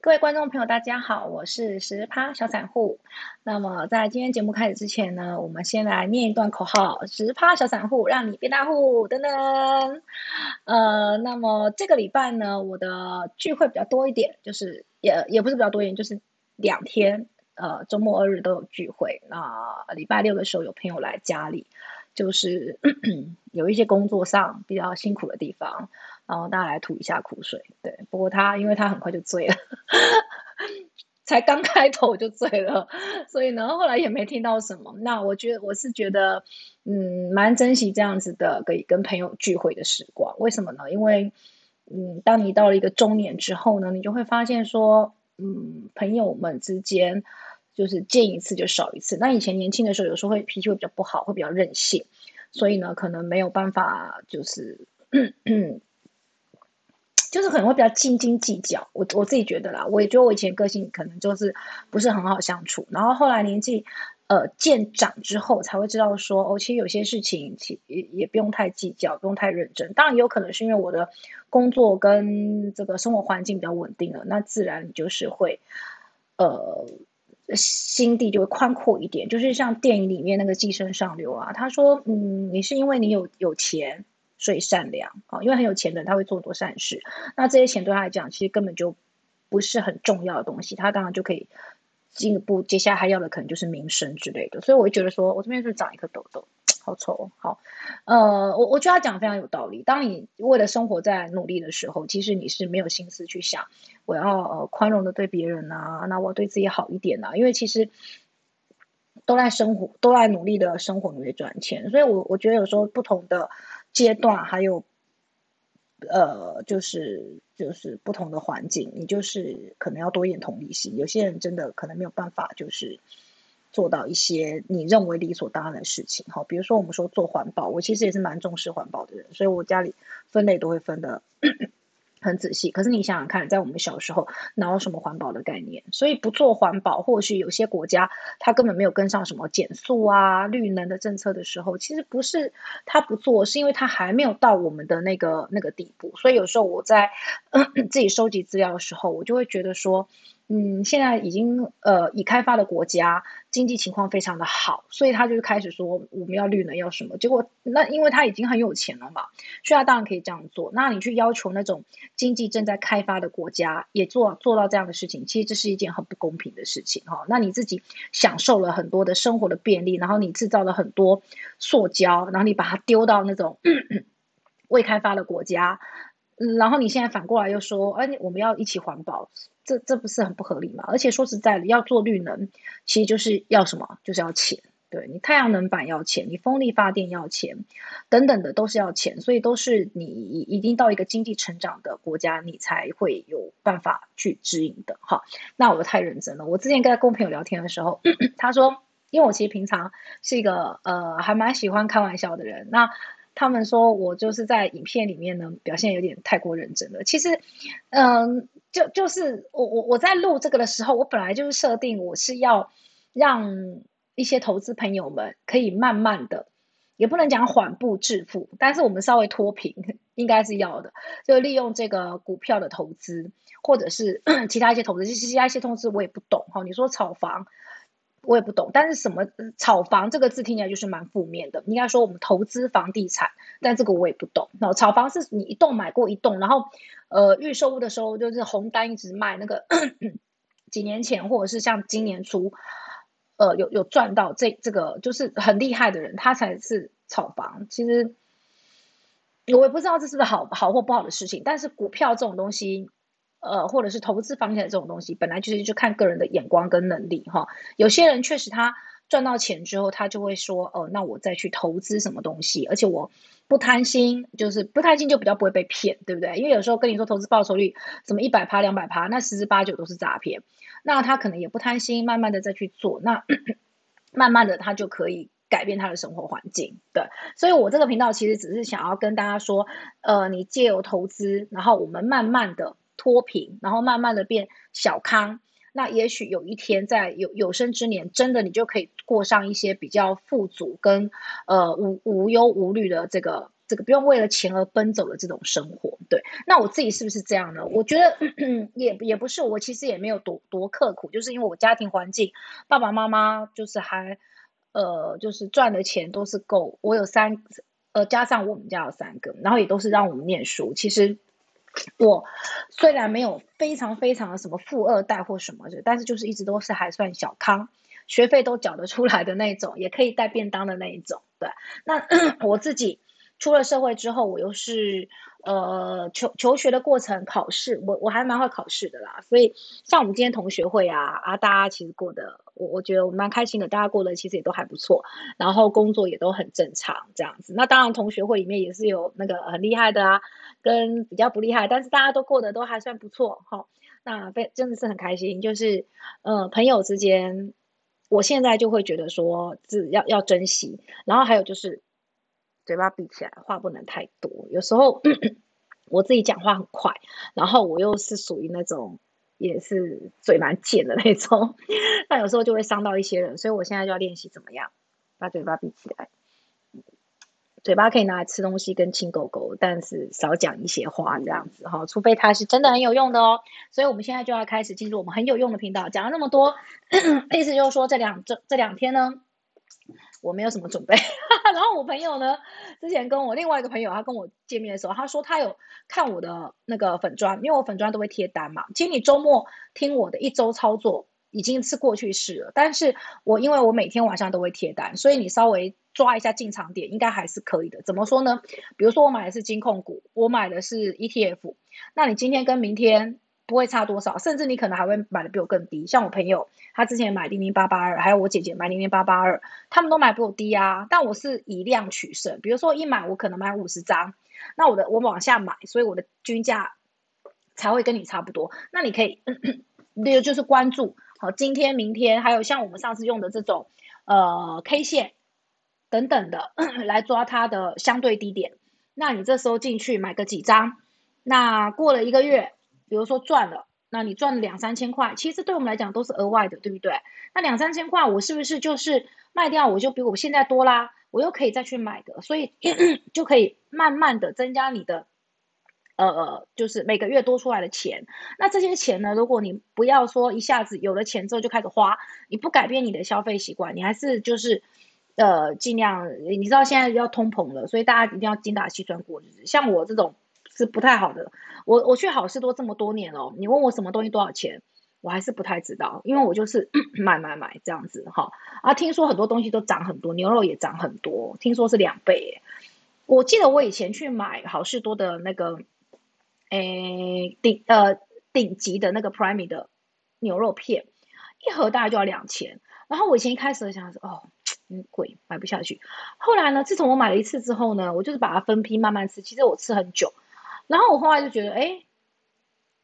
各位观众朋友，大家好，我是十趴小散户。那么在今天节目开始之前呢，我们先来念一段口号：十趴小散户，让你变大户。等等。呃，那么这个礼拜呢，我的聚会比较多一点，就是也也不是比较多一点，就是两天，呃，周末二日都有聚会。那礼拜六的时候有朋友来家里，就是 有一些工作上比较辛苦的地方。然后大家来吐一下苦水，对。不过他因为他很快就醉了，才刚开头就醉了，所以呢后来也没听到什么。那我觉得我是觉得，嗯，蛮珍惜这样子的可以跟朋友聚会的时光。为什么呢？因为，嗯，当你到了一个中年之后呢，你就会发现说，嗯，朋友们之间就是见一次就少一次。那以前年轻的时候，有时候会脾气会比较不好，会比较任性，所以呢，可能没有办法就是。就是可能会比较斤斤计较，我我自己觉得啦，我也觉得我以前个性可能就是不是很好相处，然后后来年纪呃渐长之后才会知道说，哦，其实有些事情其也也不用太计较，不用太认真。当然也有可能是因为我的工作跟这个生活环境比较稳定了，那自然就是会呃心地就会宽阔一点。就是像电影里面那个寄生上流啊，他说，嗯，你是因为你有有钱。所以善良啊，因为很有钱的人他会做很多善事，那这些钱对他来讲其实根本就不是很重要的东西，他当然就可以进一步接下来他要的可能就是名声之类的。所以我会觉得说，我这边是长一颗痘痘，好丑。好，呃，我我觉得他讲的非常有道理。当你为了生活在努力的时候，其实你是没有心思去想我要呃宽容的对别人啊，那我对自己好一点啊，因为其实都在生活，都在努力的生活努力赚钱。所以我我觉得有时候不同的。阶段还有，呃，就是就是不同的环境，你就是可能要多一点同理心。有些人真的可能没有办法，就是做到一些你认为理所当然的事情。哈，比如说我们说做环保，我其实也是蛮重视环保的人，所以我家里分类都会分的。很仔细，可是你想想看，在我们小时候哪有什么环保的概念？所以不做环保，或许有些国家它根本没有跟上什么减速啊、绿能的政策的时候，其实不是它不做，是因为它还没有到我们的那个那个地步。所以有时候我在 自己收集资料的时候，我就会觉得说。嗯，现在已经呃，已开发的国家经济情况非常的好，所以他就开始说我们要绿能要什么。结果那因为他已经很有钱了嘛，所以他当然可以这样做。那你去要求那种经济正在开发的国家也做做到这样的事情，其实这是一件很不公平的事情哈。那你自己享受了很多的生活的便利，然后你制造了很多塑胶，然后你把它丢到那种 未开发的国家，然后你现在反过来又说，哎，我们要一起环保。这这不是很不合理吗？而且说实在的，要做绿能，其实就是要什么？就是要钱。对你太阳能板要钱，你风力发电要钱，等等的都是要钱。所以都是你已经到一个经济成长的国家，你才会有办法去指引的。哈，那我太认真了。我之前跟跟朋友聊天的时候，他说，因为我其实平常是一个呃还蛮喜欢开玩笑的人。那他们说我就是在影片里面呢表现有点太过认真了。其实，嗯。就就是我我我在录这个的时候，我本来就是设定我是要让一些投资朋友们可以慢慢的，也不能讲缓步致富，但是我们稍微脱贫应该是要的，就利用这个股票的投资，或者是 其他一些投资，其实其他一些投资我也不懂哈。你说炒房。我也不懂，但是什么炒房这个字听起来就是蛮负面的。应该说我们投资房地产，但这个我也不懂。那炒房是你一栋买过一栋，然后呃预售屋的时候就是红单一直卖，那个 几年前或者是像今年初，呃有有赚到这这个就是很厉害的人，他才是炒房。其实我也不知道这是不是好好或不好的事情，但是股票这种东西。呃，或者是投资房地产这种东西，本来就是就看个人的眼光跟能力哈。有些人确实他赚到钱之后，他就会说，哦，那我再去投资什么东西，而且我不贪心，就是不贪心就比较不会被骗，对不对？因为有时候跟你说投资报酬率什么一百趴、两百趴，那十之八九都是诈骗。那他可能也不贪心，慢慢的再去做，那 慢慢的他就可以改变他的生活环境。对，所以我这个频道其实只是想要跟大家说，呃，你借由投资，然后我们慢慢的。脱贫，然后慢慢的变小康，那也许有一天在有有生之年，真的你就可以过上一些比较富足跟呃无无忧无虑的这个这个不用为了钱而奔走的这种生活。对，那我自己是不是这样呢？我觉得 也也不是，我其实也没有多多刻苦，就是因为我家庭环境，爸爸妈妈就是还呃，就是赚的钱都是够，我有三呃，加上我们家有三个，然后也都是让我们念书。其实我虽然没有非常非常的什么富二代或什么的，但是就是一直都是还算小康。学费都缴得出来的那种，也可以带便当的那一种。对，那 我自己出了社会之后，我又是呃求求学的过程，考试，我我还蛮会考试的啦。所以像我们今天同学会啊啊，大家其实过得我我觉得我蛮开心的，大家过得其实也都还不错，然后工作也都很正常这样子。那当然同学会里面也是有那个很厉害的啊，跟比较不厉害，但是大家都过得都还算不错哈。那非真的是很开心，就是呃朋友之间。我现在就会觉得说，是要要珍惜，然后还有就是嘴巴闭起来，话不能太多。有时候 我自己讲话很快，然后我又是属于那种也是嘴蛮贱的那种，那有时候就会伤到一些人，所以我现在就要练习怎么样把嘴巴闭起来。嘴巴可以拿来吃东西跟亲狗狗，但是少讲一些话这样子哈，除非它是真的很有用的哦。所以我们现在就要开始进入我们很有用的频道。讲了那么多，意思就是说这两这这两天呢，我没有什么准备。然后我朋友呢，之前跟我另外一个朋友，他跟我见面的时候，他说他有看我的那个粉砖，因为我粉砖都会贴单嘛。其实你周末听我的一周操作已经是过去式了，但是我因为我每天晚上都会贴单，所以你稍微。抓一下进场点，应该还是可以的。怎么说呢？比如说我买的是金控股，我买的是 ETF，那你今天跟明天不会差多少，甚至你可能还会买的比我更低。像我朋友，他之前买零零八八二，还有我姐姐买零零八八二，他们都买比我低啊。但我是以量取胜，比如说一买我可能买五十张，那我的我往下买，所以我的均价才会跟你差不多。那你可以，那就是关注好今天、明天，还有像我们上次用的这种呃 K 线。等等的 来抓它的相对低点，那你这时候进去买个几张，那过了一个月，比如说赚了，那你赚了两三千块，其实对我们来讲都是额外的，对不对？那两三千块，我是不是就是卖掉，我就比我现在多啦，我又可以再去买的，所以 就可以慢慢的增加你的，呃，就是每个月多出来的钱。那这些钱呢，如果你不要说一下子有了钱之后就开始花，你不改变你的消费习惯，你还是就是。呃，尽量你知道现在要通膨了，所以大家一定要精打细算过日子。像我这种是不太好的。我我去好事多这么多年了，你问我什么东西多少钱，我还是不太知道，因为我就是 买买买这样子哈。啊，听说很多东西都涨很多，牛肉也涨很多，听说是两倍。我记得我以前去买好事多的那个，诶顶呃顶级的那个 Prime 的牛肉片，一盒大概就要两千。然后我以前一开始想说，哦。嗯，贵买不下去。后来呢，自从我买了一次之后呢，我就是把它分批慢慢吃。其实我吃很久，然后我后来就觉得，哎，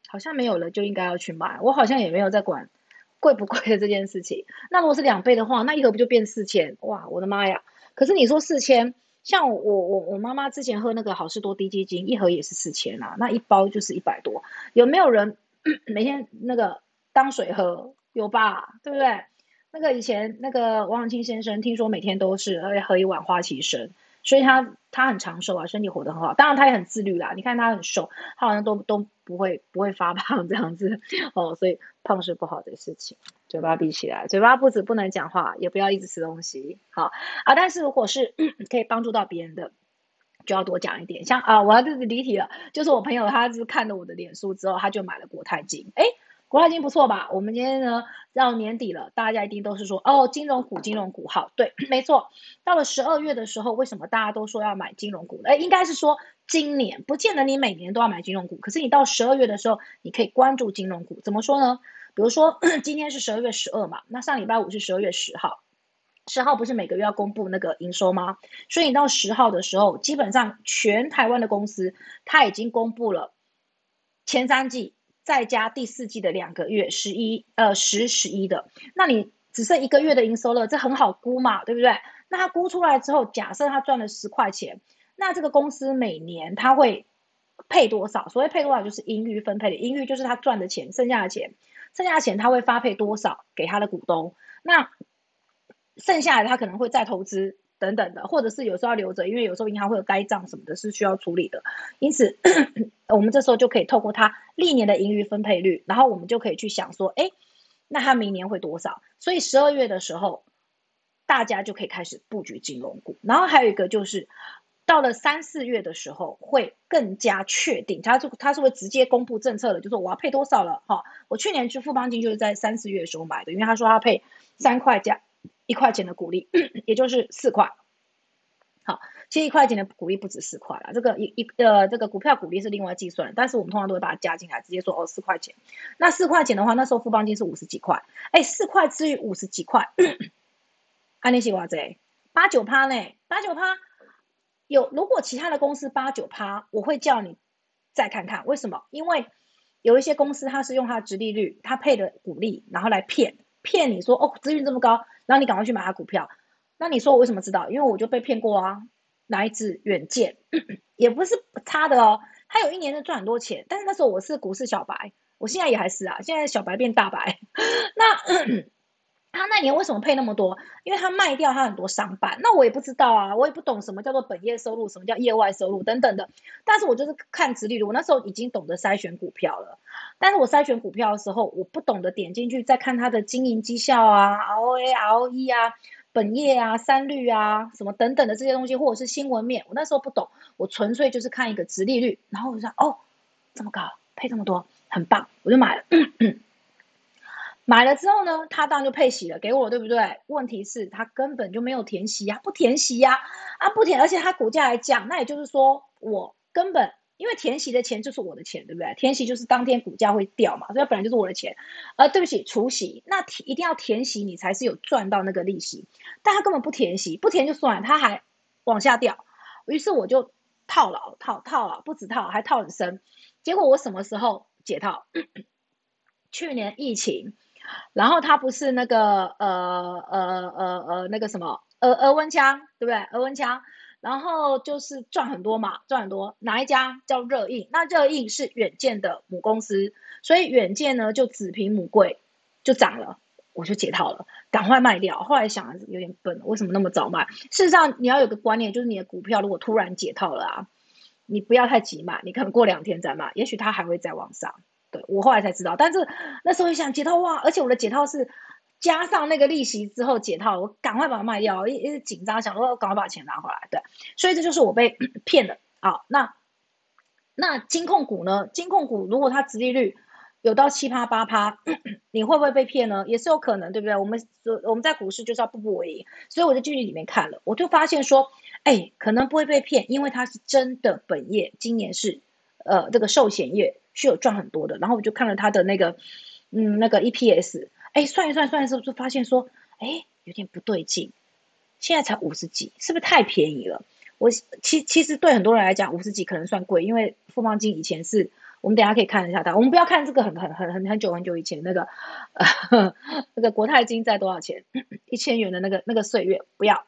好像没有了，就应该要去买。我好像也没有在管 贵不贵的这件事情。那如果是两倍的话，那一盒不就变四千？哇，我的妈呀！可是你说四千，像我我我妈妈之前喝那个好事多低基金，一盒也是四千啊，那一包就是一百多。有没有人 每天那个当水喝？有吧？对不对？那个以前那个王永庆先生，听说每天都是喝一碗花旗参，所以他他很长寿啊，身体活得很好。当然他也很自律啦，你看他很瘦，他好像都都不会不会发胖这样子哦，所以胖是不好的事情。嘴巴闭起来，嘴巴不止不能讲话，也不要一直吃东西。好啊，但是如果是 可以帮助到别人的，就要多讲一点。像啊，我要这是离题了，就是我朋友他是看了我的脸书之后，他就买了国泰金，哎。国泰金不错吧？我们今天呢到年底了，大家一定都是说哦，金融股，金融股好。对，没错。到了十二月的时候，为什么大家都说要买金融股？哎，应该是说今年不见得你每年都要买金融股，可是你到十二月的时候，你可以关注金融股。怎么说呢？比如说 今天是十二月十二嘛，那上礼拜五是十二月十号，十号不是每个月要公布那个营收吗？所以你到十号的时候，基本上全台湾的公司它已经公布了前三季。再加第四季的两个月，十一呃十十一的，那你只剩一个月的营收了，这很好估嘛，对不对？那他估出来之后，假设他赚了十块钱，那这个公司每年他会配多少？所谓配多少就是盈余分配的，盈余就是他赚的钱，剩下的钱，剩下的钱他会发配多少给他的股东？那剩下来他可能会再投资等等的，或者是有时候要留着，因为有时候银行会有呆账什么的，是需要处理的。因此，我们这时候就可以透过它历年的盈余分配率，然后我们就可以去想说，哎，那它明年会多少？所以十二月的时候，大家就可以开始布局金融股。然后还有一个就是，到了三四月的时候，会更加确定，它是它是会直接公布政策的，就是我要配多少了哈。我去年去富邦金就是在三四月的时候买的，因为他说他配三块加。一块钱的股利，也就是四块。好，其实一块钱的股利不止四块了。这个一一呃，这个股票股利是另外计算，但是我们通常都会把它加进来，直接说哦四块钱。那四块钱的话，那时候富邦金是五十几块，哎，四块至于五十几块，安利西瓜子八九趴呢？八九趴有，如果其他的公司八九趴，我会叫你再看看，为什么？因为有一些公司它是用它的直利率，它配的股利，然后来骗骗你说哦，资讯这么高。然后你赶快去买他股票，那你说我为什么知道？因为我就被骗过啊！哪一支远见 也不是差的哦，他有一年能赚很多钱，但是那时候我是股市小白，我现在也还是啊，现在小白变大白，那。他那年为什么配那么多？因为他卖掉他很多商办，那我也不知道啊，我也不懂什么叫做本业收入，什么叫业外收入等等的。但是我就是看直利率，我那时候已经懂得筛选股票了。但是我筛选股票的时候，我不懂得点进去再看它的经营绩效啊、ROA、ROE 啊、本业啊、三率啊什么等等的这些东西，或者是新闻面，我那时候不懂，我纯粹就是看一个直利率，然后我就说哦，这么高，配这么多，很棒，我就买了。买了之后呢，他当然就配息了，给我对不对？问题是，他根本就没有填息呀，不填息呀，啊不填，而且他股价还降，那也就是说，我根本因为填息的钱就是我的钱，对不对？填息就是当天股价会掉嘛，所以本来就是我的钱。呃，对不起，除息，那一定要填息，你才是有赚到那个利息。但他根本不填息，不填就算了，他还往下掉，于是我就套牢，套套牢，不止套，还套很深。结果我什么时候解套？去年疫情。然后他不是那个呃呃呃呃那个什么额额温枪对不对？额温枪，然后就是赚很多嘛，赚很多。哪一家叫热印？那热印是远见的母公司，所以远见呢就子凭母贵就涨了，我就解套了，赶快卖掉。后来想有点笨，为什么那么早卖？事实上你要有个观念，就是你的股票如果突然解套了啊，你不要太急嘛，你可能过两天再卖，也许它还会再往上。对我后来才知道，但是那时候想解套哇，而且我的解套是加上那个利息之后解套，我赶快把它卖掉，一一直紧张，想说赶快把钱拿回来。对，所以这就是我被 骗的啊。那那金控股呢？金控股如果它殖利率有到七趴八趴，你会不会被骗呢？也是有可能，对不对？我们我们在股市就是要步步为营，所以我就进去里面看了，我就发现说，哎，可能不会被骗，因为它是真的本业，今年是呃这个寿险业。是有赚很多的，然后我就看了他的那个，嗯，那个 EPS，哎，算一算，算一算，就发现说，哎，有点不对劲，现在才五十几，是不是太便宜了？我其其实对很多人来讲，五十几可能算贵，因为富邦金以前是，我们等下可以看一下它，我们不要看这个很很很很很久很久以前那个，呃，那个国泰金在多少钱？一千元的那个那个岁月，不要，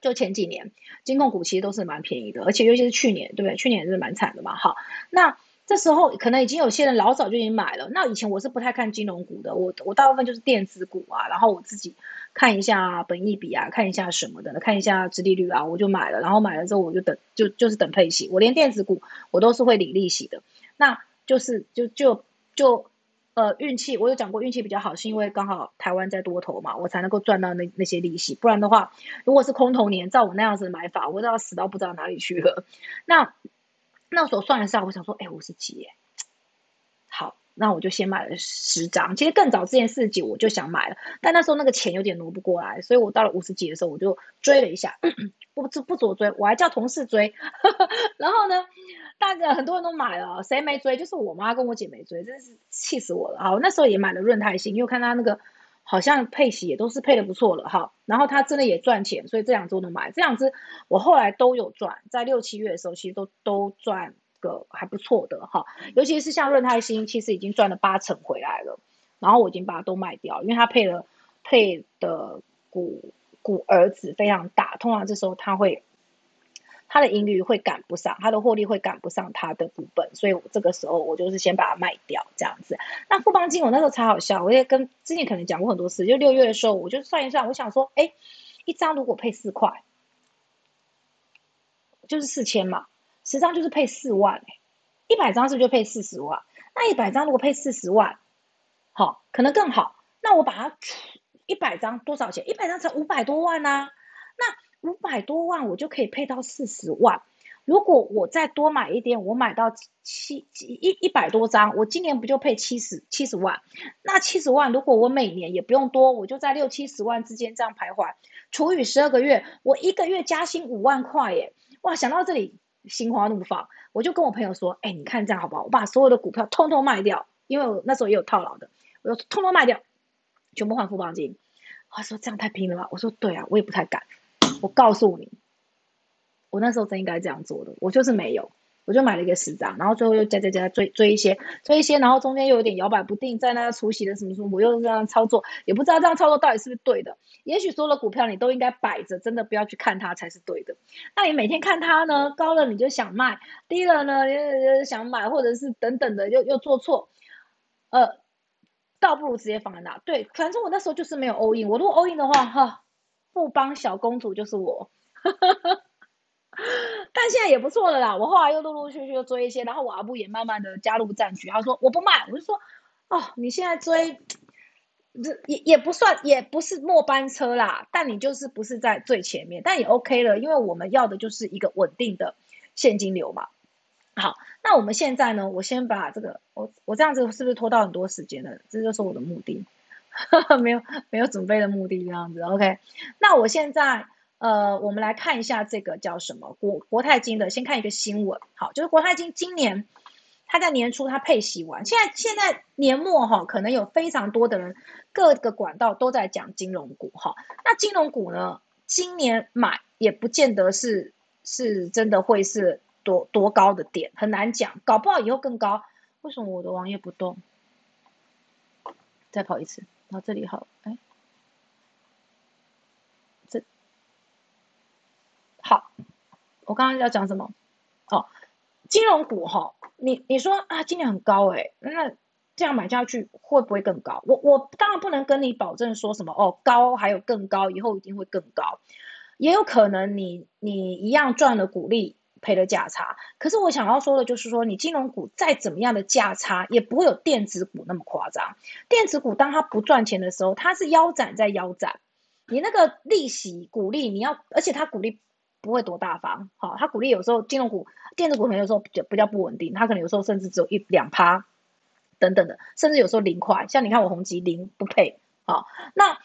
就前几年金控股其实都是蛮便宜的，而且尤其是去年，对不对？去年也是蛮惨的嘛，好，那。这时候可能已经有些人老早就已经买了。那以前我是不太看金融股的，我我大部分就是电子股啊，然后我自己看一下本益比啊，看一下什么的，看一下殖利率啊，我就买了。然后买了之后我就等，就就是等配息。我连电子股我都是会领利息的。那就是就就就呃运气，我有讲过运气比较好，是因为刚好台湾在多头嘛，我才能够赚到那那些利息。不然的话，如果是空头年，照我那样子的买法，我都要死到不知道哪里去了。那。那时候算了下，我想说，哎，五十几耶，好，那我就先买了十张。其实更早之前四十几我就想买了，但那时候那个钱有点挪不过来，所以我到了五十几的时候，我就追了一下，不不不左追，我还叫同事追。然后呢，大家很多人都买了，谁没追？就是我妈跟我姐没追，真是气死我了啊！那时候也买了润泰新，因为看他那个好像配息也都是配的不错了哈。然后他真的也赚钱，所以这两只我都买。这两只我后来都有赚，在六七月的时候，其实都都赚个还不错的哈。尤其是像润泰新，其实已经赚了八成回来了。然后我已经把它都卖掉，因为它配了配的股股儿子非常大，通常这时候它会它的盈余会赶不上，它的获利会赶不上它的股本，所以我这个时候我就是先把它卖掉这样子。那富邦金我那时候才好笑，我也跟之前可能讲过很多次，就六月的时候我就算一算，我想说，哎，一张如果配四块，就是四千嘛，十张就是配四万，一百张是不是就配四十万。那一百张如果配四十万，好，可能更好。那我把它一百张多少钱？一百张才五百多万呐。那五百多万我就可以配到四十万。如果我再多买一点，我买到七一一百多张，我今年不就配七十七十万？那七十万如果我每年也不用多，我就在六七十万之间这样徘徊，除以十二个月，我一个月加薪五万块耶！哇，想到这里心花怒放，我就跟我朋友说：“哎，你看这样好不好？我把所有的股票通通卖掉，因为我那时候也有套牢的，我就通通卖掉，全部换富邦金。”他说：“这样太拼了吧？”我说：“对啊，我也不太敢。”我告诉你。我那时候真应该这样做的，我就是没有，我就买了一个十张，然后最后又加加加追追一些，追一些，然后中间又有点摇摆不定，在那个除息的什么什么，我又这样操作，也不知道这样操作到底是不是对的。也许所有的股票你都应该摆着，真的不要去看它才是对的。那你每天看它呢，高了你就想卖，低了呢又想买，或者是等等的又又做错，呃，倒不如直接放在那。对，反正我那时候就是没有 all in，我如果 all in 的话，哈，富邦小公主就是我。但现在也不错了啦，我后来又陆陆续续又追一些，然后我阿布也慢慢的加入战局。他说我不卖，我就说哦，你现在追，这也也不算，也不是末班车啦，但你就是不是在最前面，但也 OK 了，因为我们要的就是一个稳定的现金流嘛。好，那我们现在呢，我先把这个，我我这样子是不是拖到很多时间了？这就是我的目的，没有没有准备的目的这样子。OK，那我现在。呃，我们来看一下这个叫什么国国泰金的，先看一个新闻。好，就是国泰金今年它在年初它配息完，现在现在年末哈，可能有非常多的人各个管道都在讲金融股哈。那金融股呢，今年买也不见得是是真的会是多多高的点，很难讲，搞不好以后更高。为什么我的网页不动？再跑一次，然后这里好，哎。好，我刚刚要讲什么？哦，金融股哈，你你说啊，今年很高哎，那这样买下去会不会更高？我我当然不能跟你保证说什么哦，高还有更高，以后一定会更高，也有可能你你一样赚了股利，赔了价差。可是我想要说的就是说，你金融股再怎么样的价差，也不会有电子股那么夸张。电子股当它不赚钱的时候，它是腰斩在腰斩，你那个利息股利你要，而且它股利。不会多大方，好，它股利有时候金融股、电子股可能有时候比较比较不稳定，它可能有时候甚至只有一两趴等等的，甚至有时候零块。像你看我宏基零不配，好，那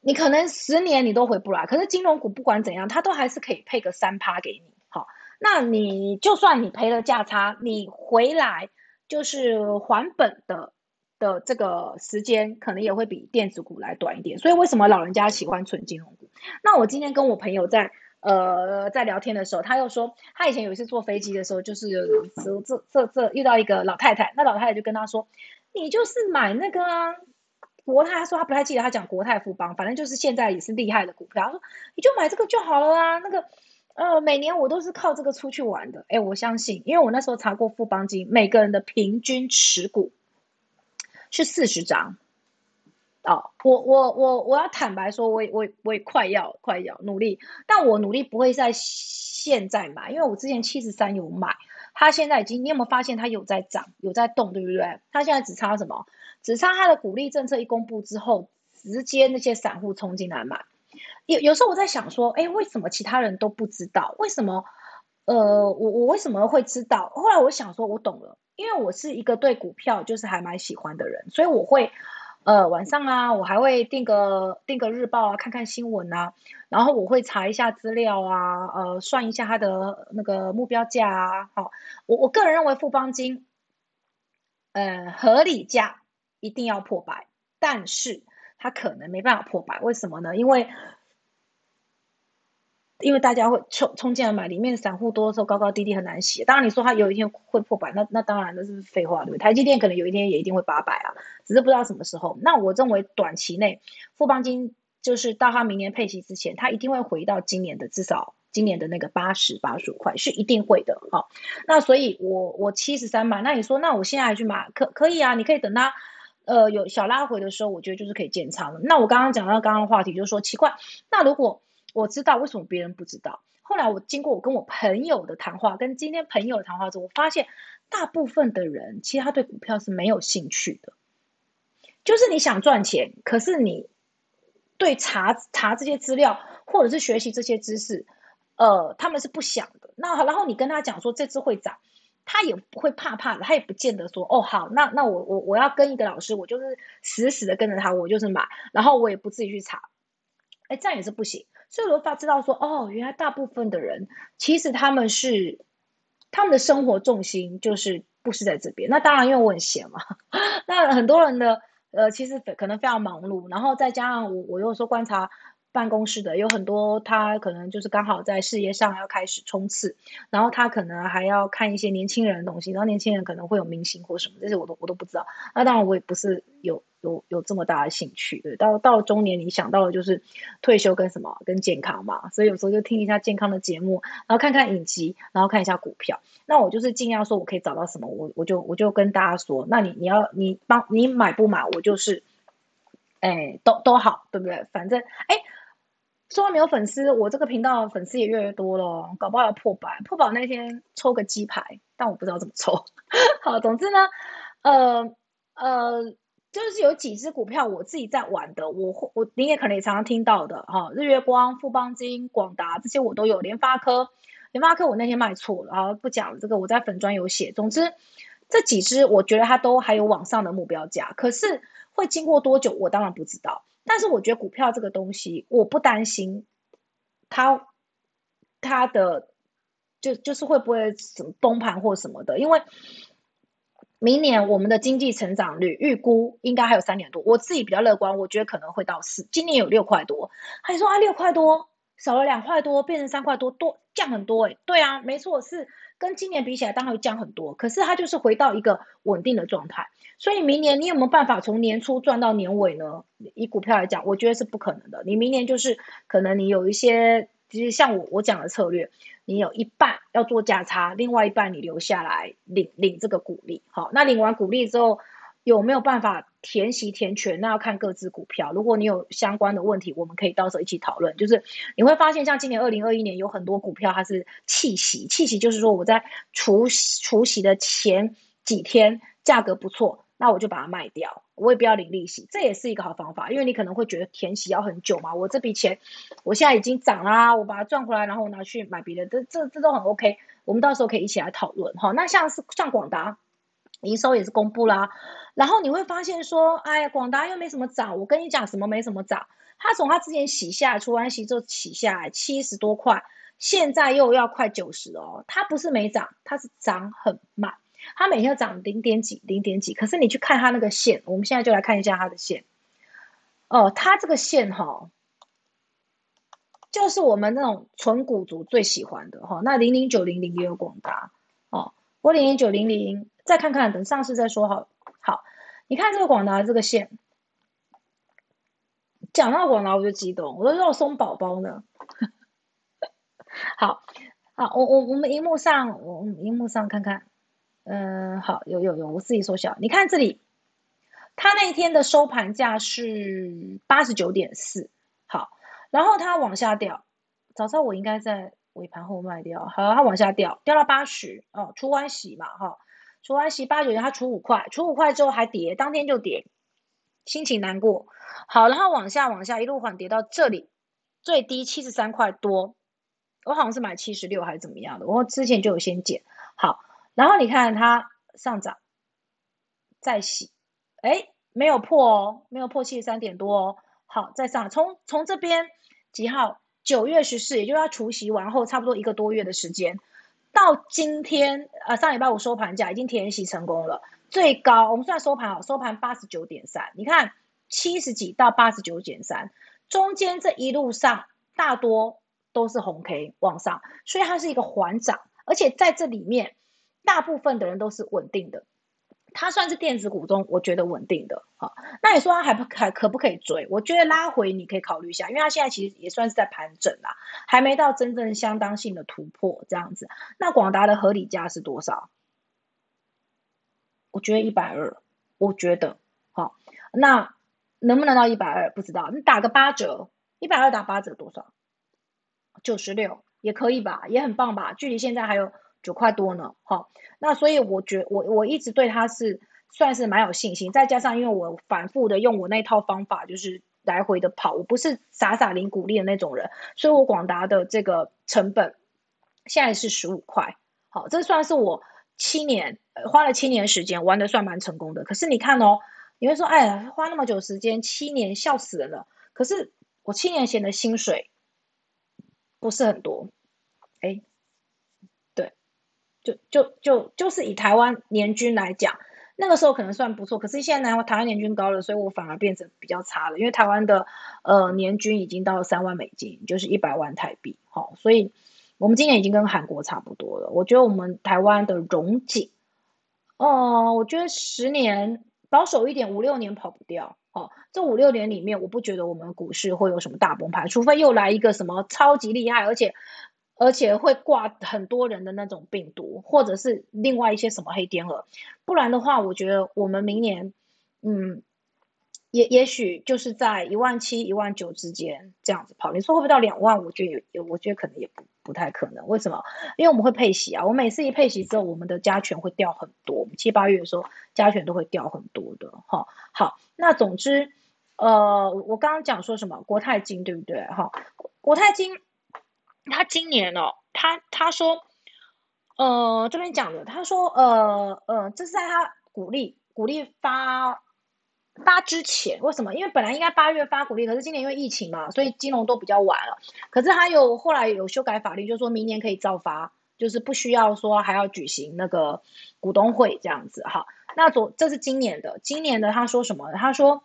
你可能十年你都回不来。可是金融股不管怎样，它都还是可以配个三趴给你，好，那你就算你赔了价差，你回来就是还本的的这个时间，可能也会比电子股来短一点。所以为什么老人家喜欢存金融股？那我今天跟我朋友在。呃，在聊天的时候，他又说，他以前有一次坐飞机的时候，就是这这这遇到一个老太太，那老太太就跟他说，你就是买那个啊，国泰，他说他不太记得他讲国泰富邦，反正就是现在也是厉害的股票，他说你就买这个就好了啊，那个呃，每年我都是靠这个出去玩的，哎，我相信，因为我那时候查过富邦金，每个人的平均持股是四十张。哦，我我我我要坦白说，我也我也我也快要快要努力，但我努力不会在现在买，因为我之前七十三有买，它现在已经，你有没有发现它有在涨，有在动，对不对？它现在只差什么？只差它的鼓励政策一公布之后，直接那些散户冲进来买。有有时候我在想说，哎，为什么其他人都不知道？为什么？呃，我我为什么会知道？后来我想说，我懂了，因为我是一个对股票就是还蛮喜欢的人，所以我会。呃，晚上啊，我还会订个订个日报啊，看看新闻啊，然后我会查一下资料啊，呃，算一下它的那个目标价啊。好，我我个人认为富邦金，呃，合理价一定要破百，但是它可能没办法破百，为什么呢？因为因为大家会冲冲进来买，里面散户多的时候高高低低很难写。当然你说它有一天会破百，那那当然那是废话，对不对？台积电可能有一天也一定会八百啊，只是不知道什么时候。那我认为短期内富邦金就是到它明年配息之前，它一定会回到今年的至少今年的那个八十八十五块是一定会的。好，那所以我我七十三买，那你说那我现在还去买可可以啊？你可以等它呃有小拉回的时候，我觉得就是可以建仓了。那我刚刚讲到刚刚的话题就是说奇怪，那如果我知道为什么别人不知道？后来我经过我跟我朋友的谈话，跟今天朋友的谈话之后，我发现大部分的人其实他对股票是没有兴趣的，就是你想赚钱，可是你对查查这些资料或者是学习这些知识，呃，他们是不想的。那然后你跟他讲说这次会涨，他也不会怕怕的，他也不见得说哦好，那那我我我要跟一个老师，我就是死死的跟着他，我就是买，然后我也不自己去查，哎，这样也是不行。所以我发知道说，哦，原来大部分的人其实他们是他们的生活重心就是不是在这边。那当然，因为我很闲嘛。那很多人的呃，其实可能非常忙碌，然后再加上我，我又说观察。办公室的有很多，他可能就是刚好在事业上要开始冲刺，然后他可能还要看一些年轻人的东西，然后年轻人可能会有明星或什么，这些我都我都不知道。那当然我也不是有有有这么大的兴趣，对，到到了中年，你想到的就是退休跟什么跟健康嘛，所以有时候就听一下健康的节目，然后看看影集，然后看一下股票。那我就是尽量说我可以找到什么，我我就我就跟大家说，那你你要你帮你买不买，我就是，哎，都都好，对不对？反正哎。说没有粉丝，我这个频道粉丝也越来越多了，搞不好要破百。破百那天抽个鸡排，但我不知道怎么抽。好，总之呢，呃呃，就是有几只股票我自己在玩的，我我你也可能也常常听到的哈，日月光、富邦金、广达这些我都有。联发科，联发科我那天卖错了，然后不讲了这个，我在粉专有写。总之这几只我觉得它都还有往上的目标价，可是会经过多久，我当然不知道。但是我觉得股票这个东西，我不担心它它的就就是会不会什么崩盘或什么的，因为明年我们的经济成长率预估应该还有三点多，我自己比较乐观，我觉得可能会到四，今年有六块多，还说啊六块多少了两块多变成三块多，多降很多哎，对啊，没错是。跟今年比起来，当然会降很多，可是它就是回到一个稳定的状态。所以明年你有没有办法从年初赚到年尾呢？以股票来讲，我觉得是不可能的。你明年就是可能你有一些，其实像我我讲的策略，你有一半要做价差，另外一半你留下来领领这个股利。好，那领完股利之后。有没有办法填息填全？那要看各自股票。如果你有相关的问题，我们可以到时候一起讨论。就是你会发现，像今年二零二一年有很多股票它是弃息，弃息就是说我在除除息的前几天价格不错，那我就把它卖掉，我也不要领利息，这也是一个好方法。因为你可能会觉得填息要很久嘛，我这笔钱我现在已经涨啦，我把它赚回来，然后拿去买别的，这这这都很 OK。我们到时候可以一起来讨论哈。那像是像广达。营收也是公布啦，然后你会发现说，哎呀，广达又没什么涨。我跟你讲，什么没什么涨？它从它之前洗下出，完息之后洗下来七十多块，现在又要快九十哦。它不是没涨，它是涨很慢。它每天涨零点几，零点几。可是你去看它那个线，我们现在就来看一下它的线。哦，它这个线哈，就是我们那种纯股族最喜欢的哈。那零零九零零也有广达哦，我零零九零零。再看看，等上市再说好。好，你看这个广达这个线，讲到广达我就激动，我都要松宝宝呢。好，好，我我我们荧幕上，我荧幕上看看，嗯，好，有有有，我自己缩小。你看这里，它那一天的收盘价是八十九点四，好，然后它往下掉，早上我应该在尾盘后卖掉，好，它往下掉，掉到八十，哦，除完洗嘛，哈。除完息八九元，它除五块，除五块之后还跌，当天就跌，心情难过。好，然后往下往下一路缓跌到这里，最低七十三块多，我好像是买七十六还是怎么样的，我之前就有先减。好，然后你看它上涨，再洗，哎，没有破哦，没有破七十三点多哦。好，再上，从从这边几号？九月十四，也就是它除夕完后差不多一个多月的时间。到今天，呃，上礼拜五收盘价已经填息成功了，最高我们算收盘哦，收盘八十九点三，你看七十几到八十九点三，中间这一路上大多都是红 K 往上，所以它是一个缓涨，而且在这里面大部分的人都是稳定的。它算是电子股中我觉得稳定的，好，那你说它还不还可不可以追？我觉得拉回你可以考虑一下，因为它现在其实也算是在盘整啦，还没到真正相当性的突破这样子。那广达的合理价是多少？我觉得一百二，我觉得好，那能不能到一百二？不知道，你打个八折，一百二打八折多少？九十六。也可以吧，也很棒吧，距离现在还有九块多呢，好，那所以我觉我我一直对它是算是蛮有信心，再加上因为我反复的用我那套方法，就是来回的跑，我不是傻傻领股利的那种人，所以我广达的这个成本现在是十五块，好，这算是我七年花了七年时间玩的算蛮成功的，可是你看哦。你会说，哎呀，花那么久时间，七年笑死人了。可是我七年前的薪水不是很多，哎，就就就就是以台湾年均来讲，那个时候可能算不错。可是现在呢，台湾年均高了，所以我反而变成比较差了。因为台湾的呃年均已经到了三万美金，就是一百万台币。好，所以我们今年已经跟韩国差不多了。我觉得我们台湾的荣景，哦，我觉得十年。保守一点，五六年跑不掉。哦，这五六年里面，我不觉得我们股市会有什么大崩盘，除非又来一个什么超级厉害，而且而且会挂很多人的那种病毒，或者是另外一些什么黑天鹅，不然的话，我觉得我们明年，嗯。也也许就是在一万七、一万九之间这样子跑。你说会不会到两万？我觉得有，我觉得可能也不不太可能。为什么？因为我们会配息啊。我每次一配息之后，我们的加权会掉很多。七八月的时候，加权都会掉很多的。哈，好，那总之，呃，我刚刚讲说什么？国泰金对不对？哈，国泰金，他今年哦，他他说，呃，这边讲的，他说，呃呃，这是在他鼓励鼓励发。发之前为什么？因为本来应该八月发鼓励，可是今年因为疫情嘛，所以金融都比较晚了。可是他有后来有修改法律，就说明年可以照发，就是不需要说还要举行那个股东会这样子哈。那昨这是今年的，今年的他说什么？他说，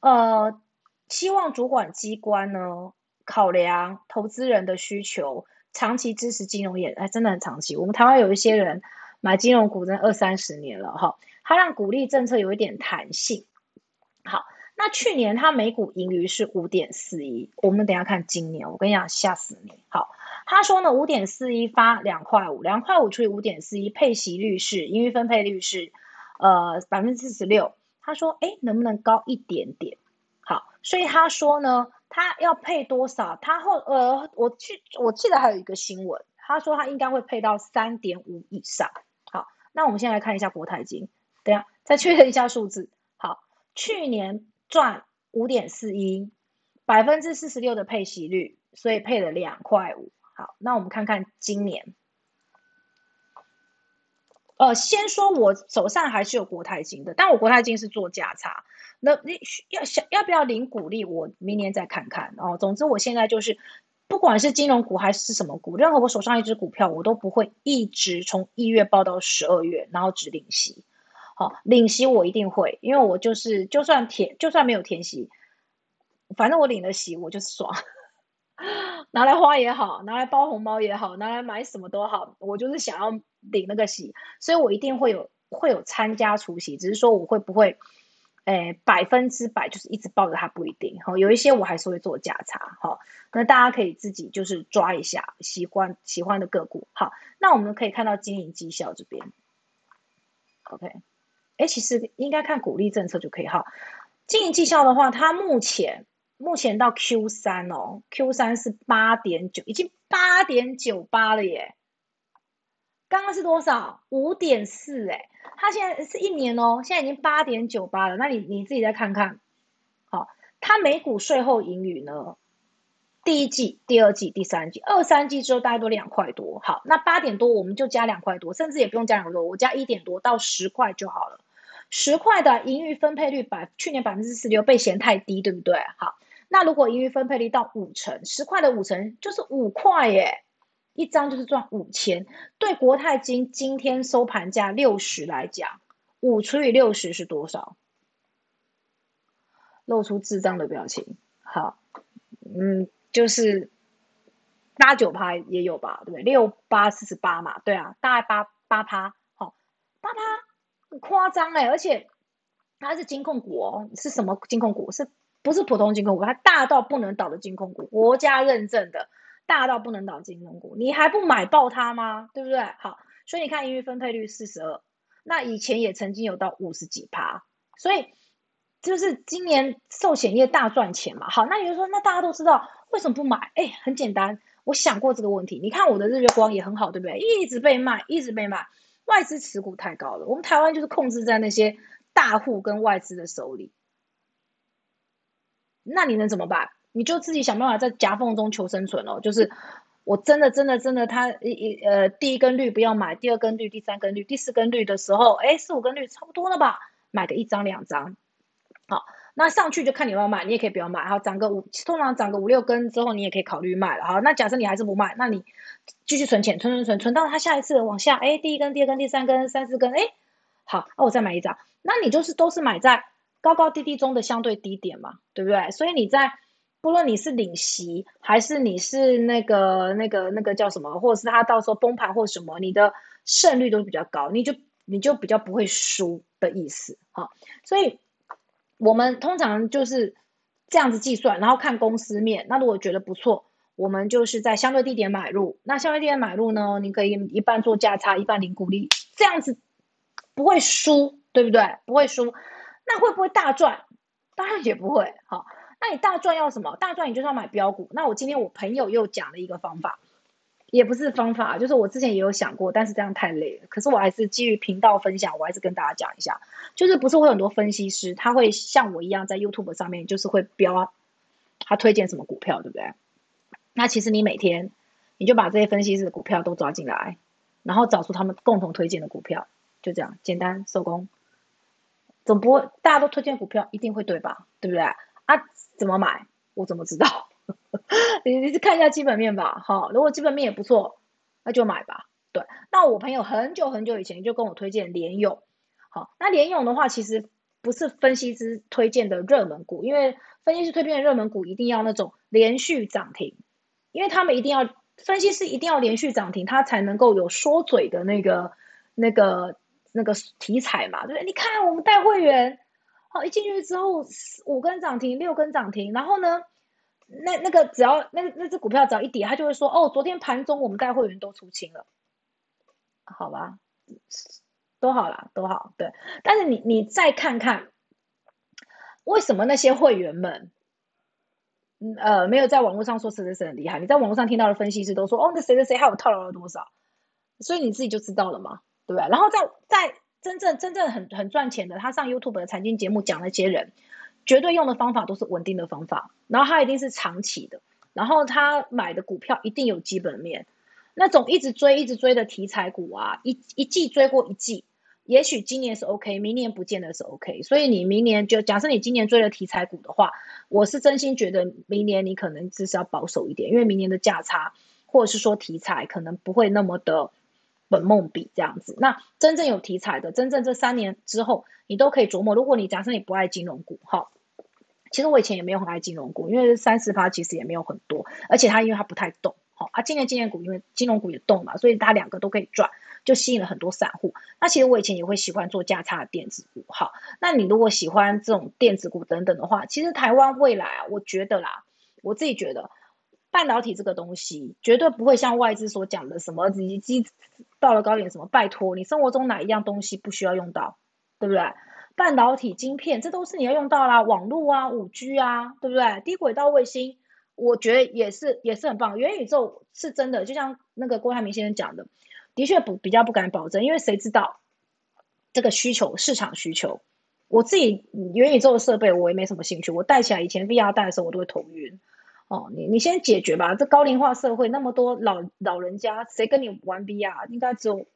呃，希望主管机关呢考量投资人的需求，长期支持金融业，哎，真的很长期。我们台湾有一些人买金融股，真二三十年了哈。他让股利政策有一点弹性。好，那去年它每股盈余是五点四一，我们等下看今年，我跟你讲吓死你。好，他说呢五点四一发两块五，两块五除以五点四一，配息率是盈余分配率是呃百分之四十六。他说哎能不能高一点点？好，所以他说呢他要配多少？他后呃我去我记得还有一个新闻，他说他应该会配到三点五以上。好，那我们先来看一下国泰金，等下再确认一下数字。好去年赚五点四一，百分之四十六的配息率，所以配了两块五。好，那我们看看今年。呃，先说我手上还是有国泰金的，但我国泰金是做价差。那你要想要不要领股利，我明年再看看哦。总之，我现在就是，不管是金融股还是什么股，任何我手上一只股票，我都不会一直从一月报到十二月，然后只领息。好，领息我一定会，因为我就是就算填就算没有填息，反正我领了息我就爽，拿来花也好，拿来包红包也好，拿来买什么都好，我就是想要领那个息，所以我一定会有会有参加除息，只是说我会不会，诶百分之百就是一直抱着它不一定，好有一些我还是会做价差，好，那大家可以自己就是抓一下喜欢喜欢的个股，好，那我们可以看到经营绩效这边，OK。哎，其实应该看鼓励政策就可以哈。经营绩效的话，它目前目前到 Q 三哦，Q 三是八点九，已经八点九八了耶。刚刚是多少？五点四哎，它现在是一年哦，现在已经八点九八了。那你你自己再看看，好，它每股税后盈余呢？第一季、第二季、第三季，二三季之后大概都两块多。好，那八点多我们就加两块多，甚至也不用加两块多，我加一点多到十块就好了。十块的盈余分配率百去年百分之四六被嫌太低，对不对？好，那如果盈余分配率到五成，十块的五成就是五块耶，一张就是赚五千。对国泰金今天收盘价六十来讲，五除以六十是多少？露出智障的表情。好，嗯。就是八九趴也有吧，对不对？六八四十八嘛，对啊，大概八八趴，好，八趴很夸张哎，而且它是金控股哦，是什么金控股？是不是普通金控股？它大到不能倒的金控股，国家认证的，大到不能倒金融股，你还不买爆它吗？对不对？好，所以你看盈余分配率四十二，那以前也曾经有到五十几趴，所以就是今年寿险业大赚钱嘛。好，那你就说，那大家都知道。为什么不买？哎，很简单，我想过这个问题。你看我的日月光也很好，对不对？一直被卖，一直被卖，外资持股太高了。我们台湾就是控制在那些大户跟外资的手里，那你能怎么办？你就自己想办法在夹缝中求生存哦。就是我真的真的真的，它一一呃第一根绿不要买，第二根绿，第三根绿，第四根绿的时候，哎四五根绿差不多了吧？买个一张两张，好。那上去就看你要不要买，你也可以不要买。好，涨个五，通常涨个五六根之后，你也可以考虑卖了。好，那假设你还是不卖，那你继续存钱，存存存，存到它下一次往下，哎，第一根、第二根、第三根、三四根，哎，好，那我再买一张。那你就是都是买在高高低低中的相对低点嘛，对不对？所以你在不论你是领息，还是你是那个那个那个叫什么，或者是它到时候崩盘或什么，你的胜率都比较高，你就你就比较不会输的意思。哈，所以。我们通常就是这样子计算，然后看公司面。那如果觉得不错，我们就是在相对低点买入。那相对低点买入呢，你可以一半做价差，一半领股利，这样子不会输，对不对？不会输。那会不会大赚？当然也不会。哈，那你大赚要什么？大赚你就是要买标股。那我今天我朋友又讲了一个方法。也不是方法，就是我之前也有想过，但是这样太累了。可是我还是基于频道分享，我还是跟大家讲一下，就是不是会很多分析师，他会像我一样在 YouTube 上面，就是会标他推荐什么股票，对不对？那其实你每天你就把这些分析师的股票都抓进来，然后找出他们共同推荐的股票，就这样简单收工。总不会大家都推荐股票一定会对吧？对不对？啊，怎么买？我怎么知道？你你是看一下基本面吧，好，如果基本面也不错，那就买吧。对，那我朋友很久很久以前就跟我推荐联勇，好，那联勇的话其实不是分析师推荐的热门股，因为分析师推荐的热门股一定要那种连续涨停，因为他们一定要分析师一定要连续涨停，他才能够有说嘴的那个那个那个题材嘛，对不对？你看我们带会员，好，一进去之后五根涨停，六根涨停，然后呢？那那个只要那那只股票只要一跌，他就会说哦，昨天盘中我们带会员都出清了，好吧，都好了，都好，对。但是你你再看看，为什么那些会员们，呃，没有在网络上说谁谁谁很厉害？你在网络上听到的分析师都说哦，那谁谁谁还有套牢了多少？所以你自己就知道了嘛，对不对？然后在在真正真正很很赚钱的，他上 YouTube 的财经节目讲那些人。绝对用的方法都是稳定的方法，然后他一定是长期的，然后他买的股票一定有基本面，那种一直追一直追的题材股啊，一一季追过一季，也许今年是 OK，明年不见得是 OK，所以你明年就假设你今年追了题材股的话，我是真心觉得明年你可能至少要保守一点，因为明年的价差或者是说题材可能不会那么的本梦比这样子，那真正有题材的，真正这三年之后你都可以琢磨，如果你假设你不爱金融股，哈。其实我以前也没有很爱金融股，因为三十趴其实也没有很多，而且它因为它不太动，好啊，今年今年股因为金融股也动嘛，所以它两个都可以赚，就吸引了很多散户。那其实我以前也会喜欢做价差的电子股，好，那你如果喜欢这种电子股等等的话，其实台湾未来啊，我觉得啦，我自己觉得半导体这个东西绝对不会像外资所讲的什么已经到了高点什么，拜托你生活中哪一样东西不需要用到，对不对？半导体晶片，这都是你要用到啦，网络啊，五 G 啊，对不对？低轨道卫星，我觉得也是也是很棒。元宇宙是真的，就像那个郭台铭先生讲的，的确不比较不敢保证，因为谁知道这个需求市场需求。我自己元宇宙的设备我也没什么兴趣，我戴起来以前 VR 戴的时候我都会头晕。哦，你你先解决吧，这高龄化社会那么多老老人家，谁跟你玩 VR？应该只有。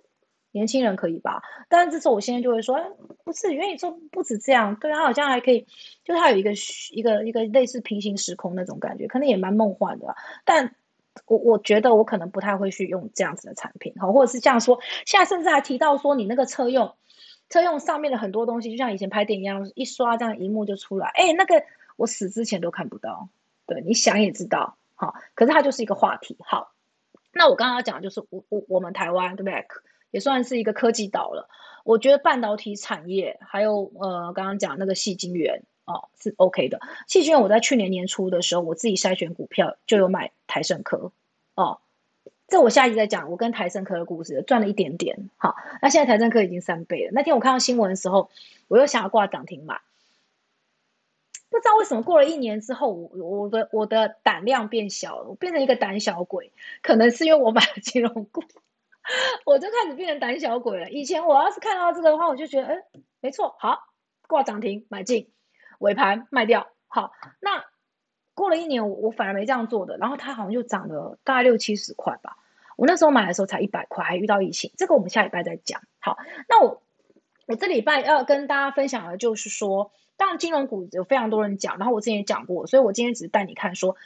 年轻人可以吧？但是这时候我现在就会说，不是元宇宙不止这样，对，它好像还可以，就是它有一个一个一个类似平行时空那种感觉，可能也蛮梦幻的。但我我觉得我可能不太会去用这样子的产品，好，或者是这样说。现在甚至还提到说，你那个车用车用上面的很多东西，就像以前拍电影一样，一刷这样荧幕就出来。哎，那个我死之前都看不到，对，你想也知道，好，可是它就是一个话题。好，那我刚刚讲就是我我我们台湾对不对？也算是一个科技岛了。我觉得半导体产业还有呃，刚刚讲那个细晶圆哦，是 OK 的。细晶圆我在去年年初的时候，我自己筛选股票就有买台盛科哦。这我下一集再讲，我跟台盛科的故事，赚了一点点。好，那现在台盛科已经三倍了。那天我看到新闻的时候，我又想要挂涨停买。不知道为什么过了一年之后，我我的我的胆量变小了，我变成一个胆小鬼。可能是因为我买了金融股，我就开始变成胆小鬼了。以前我要是看到这个的话，我就觉得，哎，没错，好，挂涨停买进，尾盘卖掉。好，那过了一年，我我反而没这样做的。然后它好像就涨了大概六七十块吧。我那时候买的时候才一百块，还遇到疫情。这个我们下礼拜再讲。好，那我我这礼拜要跟大家分享的就是说。当然，金融股有非常多人讲，然后我之前也讲过，所以我今天只是带你看说，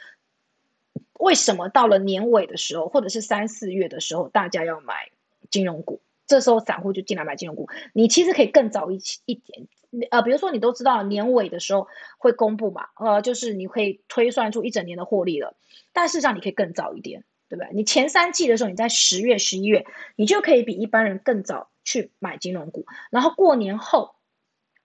为什么到了年尾的时候，或者是三四月的时候，大家要买金融股，这时候散户就进来买金融股。你其实可以更早一一点，呃，比如说你都知道年尾的时候会公布嘛，呃，就是你可以推算出一整年的获利了，但事实上你可以更早一点，对不对？你前三季的时候，你在十月、十一月，你就可以比一般人更早去买金融股，然后过年后。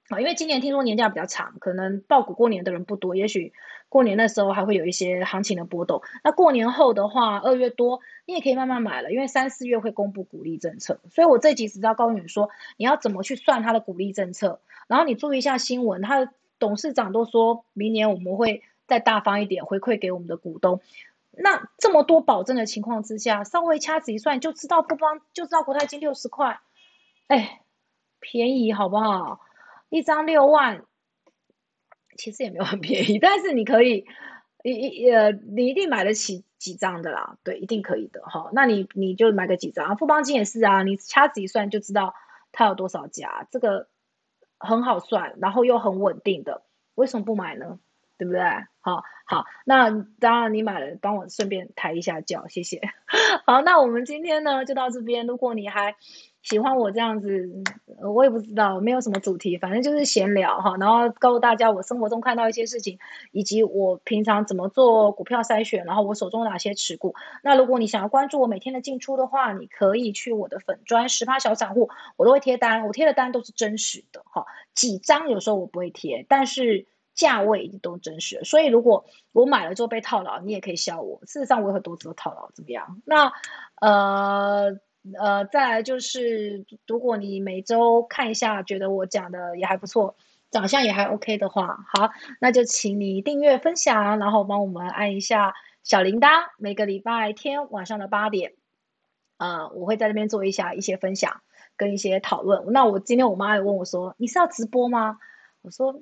啊，因为今年听说年假比较长，可能报股过年的人不多，也许过年的时候还会有一些行情的波动。那过年后的话，二月多你也可以慢慢买了，因为三四月会公布股利政策。所以我这集只要告诉你说，你要怎么去算它的股利政策，然后你注意一下新闻，他的董事长都说明年我们会再大方一点回馈给我们的股东。那这么多保证的情况之下，稍微掐指一算就知道不帮就知道国泰金六十块，哎，便宜好不好？一张六万，其实也没有很便宜，但是你可以，一一呃，你一定买得起几张的啦，对，一定可以的哈。那你你就买个几张，富邦金也是啊，你掐指一算就知道它有多少家，这个很好算，然后又很稳定的，为什么不买呢？对不对？好，好，那当然你买了，帮我顺便抬一下脚，谢谢。好，那我们今天呢就到这边，如果你还。喜欢我这样子，我也不知道，没有什么主题，反正就是闲聊哈。然后告诉大家我生活中看到一些事情，以及我平常怎么做股票筛选，然后我手中哪些持股。那如果你想要关注我每天的进出的话，你可以去我的粉砖十趴小散户，我都会贴单，我贴的单都是真实的哈。几张有时候我不会贴，但是价位都真实。所以如果我买了之后被套牢，你也可以笑我。事实上我有很多次都套牢，怎么样？那呃。呃，再来就是，如果你每周看一下，觉得我讲的也还不错，长相也还 OK 的话，好，那就请你订阅、分享，然后帮我们按一下小铃铛。每个礼拜天晚上的八点，呃，我会在那边做一下一些分享跟一些讨论。那我今天我妈也问我说：“你是要直播吗？”我说：“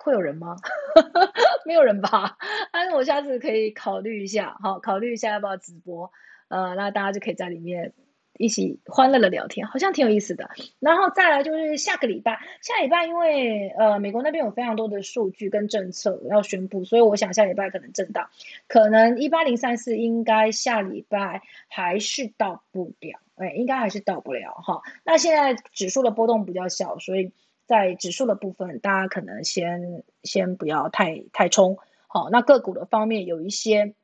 会有人吗？没有人吧？但 是我下次可以考虑一下，好，考虑一下要不要直播。”呃，那大家就可以在里面一起欢乐的聊天，好像挺有意思的。然后再来就是下个礼拜，下礼拜因为呃美国那边有非常多的数据跟政策要宣布，所以我想下礼拜可能震荡，可能一八零三四应该下礼拜还是到不了，哎，应该还是到不了哈。那现在指数的波动比较小，所以在指数的部分，大家可能先先不要太太冲。好，那个股的方面有一些。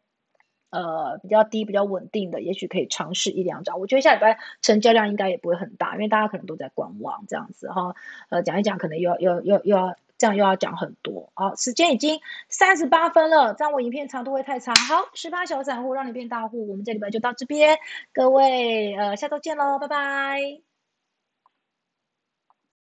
呃，比较低、比较稳定的，也许可以尝试一两张。我觉得下礼拜成交量应该也不会很大，因为大家可能都在观望这样子哈。呃，讲一讲，可能又要、又、又、又要这样，又要讲很多。好，时间已经三十八分了，这样我影片长度会太长。好，十八小散户让你变大户，我们这礼拜就到这边，各位呃，下周见喽，拜拜。